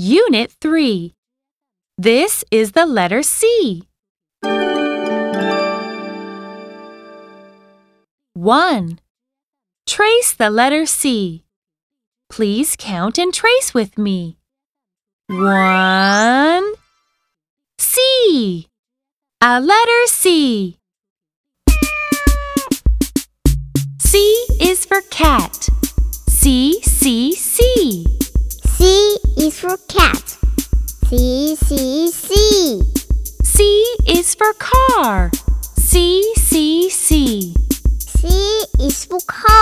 Unit 3. This is the letter C. 1. Trace the letter C. Please count and trace with me. 1. C. A letter C. C is for cat. C, C, for cat. C, C, C. C is for car. C, C, C. C is for car.